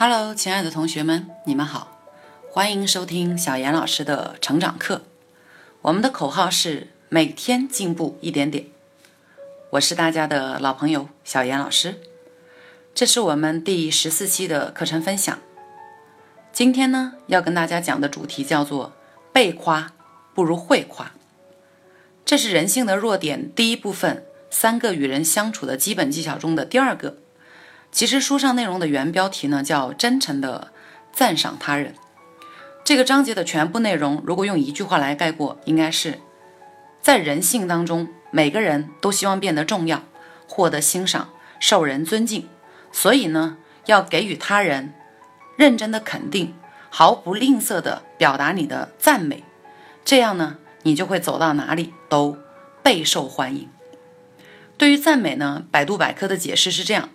Hello，亲爱的同学们，你们好，欢迎收听小严老师的成长课。我们的口号是每天进步一点点。我是大家的老朋友小严老师，这是我们第十四期的课程分享。今天呢，要跟大家讲的主题叫做“被夸不如会夸”，这是人性的弱点第一部分三个与人相处的基本技巧中的第二个。其实书上内容的原标题呢叫“真诚的赞赏他人”。这个章节的全部内容，如果用一句话来概括，应该是：在人性当中，每个人都希望变得重要，获得欣赏，受人尊敬。所以呢，要给予他人认真的肯定，毫不吝啬的表达你的赞美。这样呢，你就会走到哪里都备受欢迎。对于赞美呢，百度百科的解释是这样。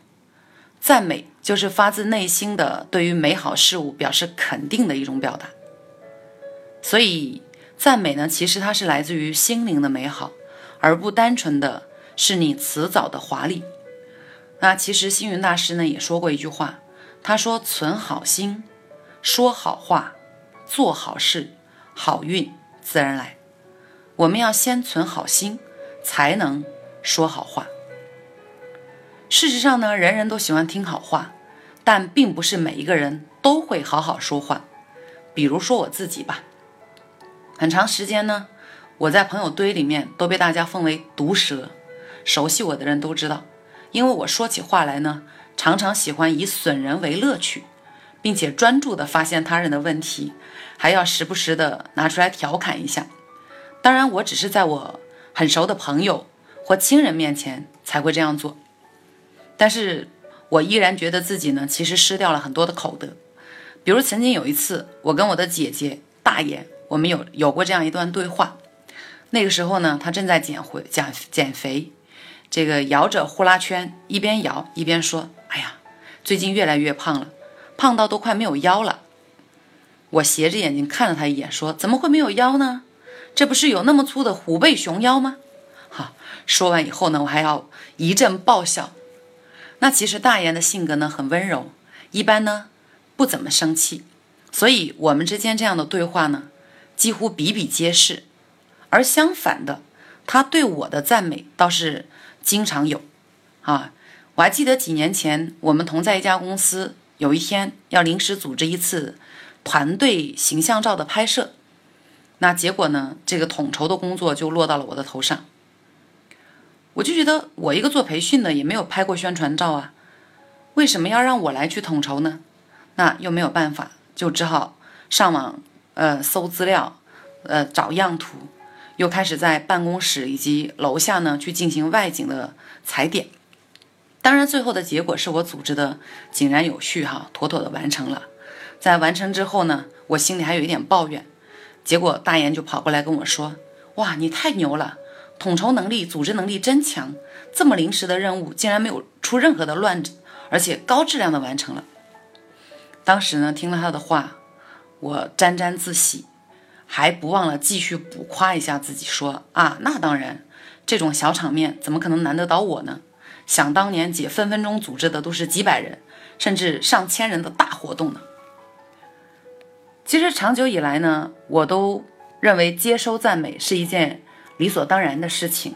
赞美就是发自内心的对于美好事物表示肯定的一种表达，所以赞美呢，其实它是来自于心灵的美好，而不单纯的是你辞藻的华丽。那其实星云大师呢也说过一句话，他说：“存好心，说好话，做好事，好运自然来。”我们要先存好心，才能说好话。事实上呢，人人都喜欢听好话，但并不是每一个人都会好好说话。比如说我自己吧，很长时间呢，我在朋友堆里面都被大家奉为毒舌。熟悉我的人都知道，因为我说起话来呢，常常喜欢以损人为乐趣，并且专注地发现他人的问题，还要时不时地拿出来调侃一下。当然，我只是在我很熟的朋友或亲人面前才会这样做。但是我依然觉得自己呢，其实失掉了很多的口德。比如曾经有一次，我跟我的姐姐大爷，我们有有过这样一段对话。那个时候呢，她正在减回减减肥，这个摇着呼啦圈，一边摇一边说：“哎呀，最近越来越胖了，胖到都快没有腰了。”我斜着眼睛看了他一眼，说：“怎么会没有腰呢？这不是有那么粗的虎背熊腰吗？”哈，说完以后呢，我还要一阵爆笑。那其实大爷的性格呢很温柔，一般呢不怎么生气，所以我们之间这样的对话呢几乎比比皆是。而相反的，他对我的赞美倒是经常有。啊，我还记得几年前我们同在一家公司，有一天要临时组织一次团队形象照的拍摄，那结果呢这个统筹的工作就落到了我的头上。我就觉得我一个做培训的也没有拍过宣传照啊，为什么要让我来去统筹呢？那又没有办法，就只好上网呃搜资料，呃找样图，又开始在办公室以及楼下呢去进行外景的踩点。当然最后的结果是我组织的井然有序哈，妥妥的完成了。在完成之后呢，我心里还有一点抱怨，结果大言就跑过来跟我说：“哇，你太牛了！”统筹能力、组织能力真强，这么临时的任务竟然没有出任何的乱子，而且高质量的完成了。当时呢，听了他的话，我沾沾自喜，还不忘了继续补夸一下自己，说啊，那当然，这种小场面怎么可能难得倒我呢？想当年姐分分钟组织的都是几百人，甚至上千人的大活动呢。其实长久以来呢，我都认为接收赞美是一件。理所当然的事情，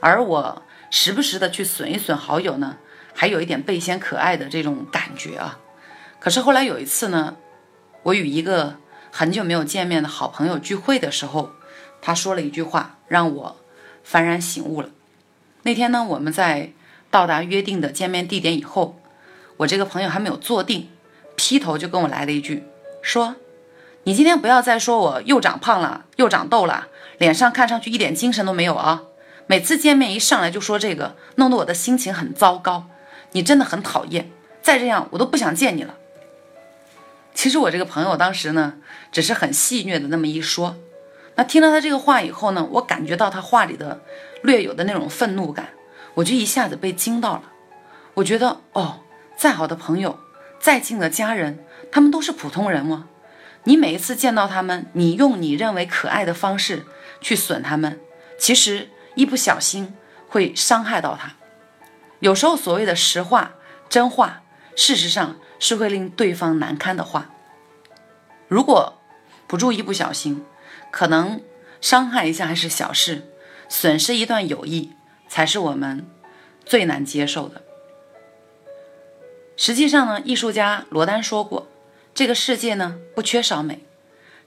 而我时不时的去损一损好友呢，还有一点倍显可爱的这种感觉啊。可是后来有一次呢，我与一个很久没有见面的好朋友聚会的时候，他说了一句话，让我幡然醒悟了。那天呢，我们在到达约定的见面地点以后，我这个朋友还没有坐定，劈头就跟我来了一句，说：“你今天不要再说我又长胖了，又长痘了。”脸上看上去一点精神都没有啊！每次见面一上来就说这个，弄得我的心情很糟糕。你真的很讨厌，再这样我都不想见你了。其实我这个朋友当时呢，只是很戏谑的那么一说。那听了他这个话以后呢，我感觉到他话里的略有的那种愤怒感，我就一下子被惊到了。我觉得哦，再好的朋友，再近的家人，他们都是普通人吗？你每一次见到他们，你用你认为可爱的方式。去损他们，其实一不小心会伤害到他。有时候所谓的实话、真话，事实上是会令对方难堪的话。如果不注意，不小心，可能伤害一下还是小事，损失一段友谊才是我们最难接受的。实际上呢，艺术家罗丹说过，这个世界呢不缺少美，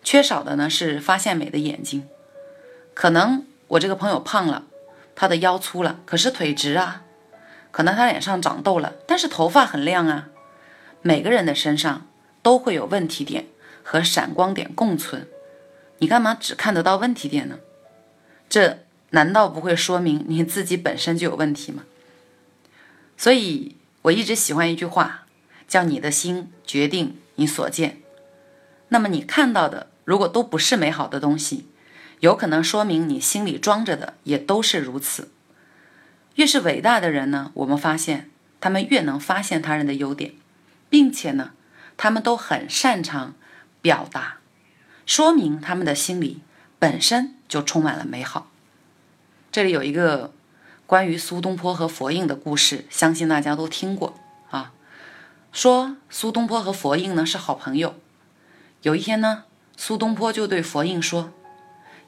缺少的呢是发现美的眼睛。可能我这个朋友胖了，他的腰粗了，可是腿直啊；可能他脸上长痘了，但是头发很亮啊。每个人的身上都会有问题点和闪光点共存，你干嘛只看得到问题点呢？这难道不会说明你自己本身就有问题吗？所以。我一直喜欢一句话，叫“你的心决定你所见”。那么你看到的如果都不是美好的东西，有可能说明你心里装着的也都是如此。越是伟大的人呢，我们发现他们越能发现他人的优点，并且呢，他们都很擅长表达，说明他们的心里本身就充满了美好。这里有一个。关于苏东坡和佛印的故事，相信大家都听过啊。说苏东坡和佛印呢是好朋友。有一天呢，苏东坡就对佛印说：“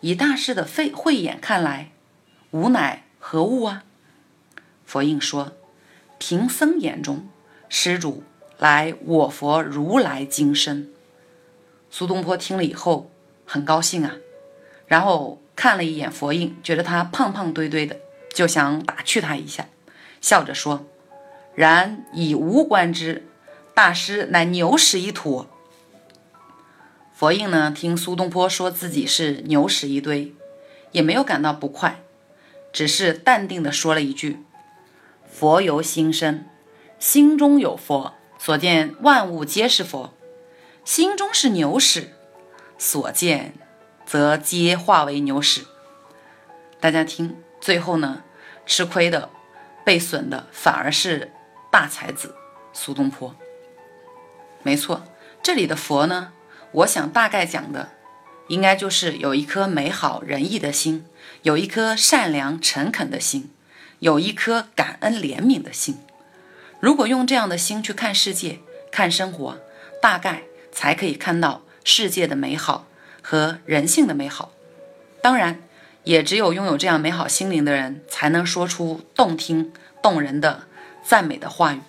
以大师的慧慧眼看来，吾乃何物啊？”佛印说：“贫僧眼中，施主来我佛如来金身。”苏东坡听了以后很高兴啊，然后看了一眼佛印，觉得他胖胖堆堆的。就想打趣他一下，笑着说：“然以吾观之，大师乃牛屎一坨。”佛印呢，听苏东坡说自己是牛屎一堆，也没有感到不快，只是淡定地说了一句：“佛由心生，心中有佛，所见万物皆是佛；心中是牛屎，所见则皆化为牛屎。”大家听，最后呢？吃亏的、被损的，反而是大才子苏东坡。没错，这里的佛呢，我想大概讲的，应该就是有一颗美好仁义的心，有一颗善良诚恳的心，有一颗感恩怜悯的心。如果用这样的心去看世界、看生活，大概才可以看到世界的美好和人性的美好。当然。也只有拥有这样美好心灵的人，才能说出动听动人的赞美的话语。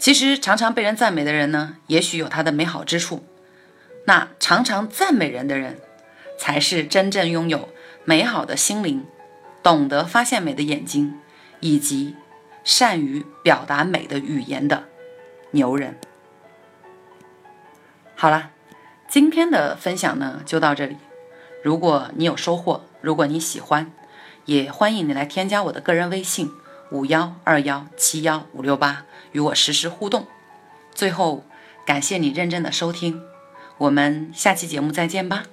其实，常常被人赞美的人呢，也许有他的美好之处。那常常赞美人的人，才是真正拥有美好的心灵，懂得发现美的眼睛，以及善于表达美的语言的牛人。好了，今天的分享呢，就到这里。如果你有收获，如果你喜欢，也欢迎你来添加我的个人微信五幺二幺七幺五六八，与我实时互动。最后，感谢你认真的收听，我们下期节目再见吧。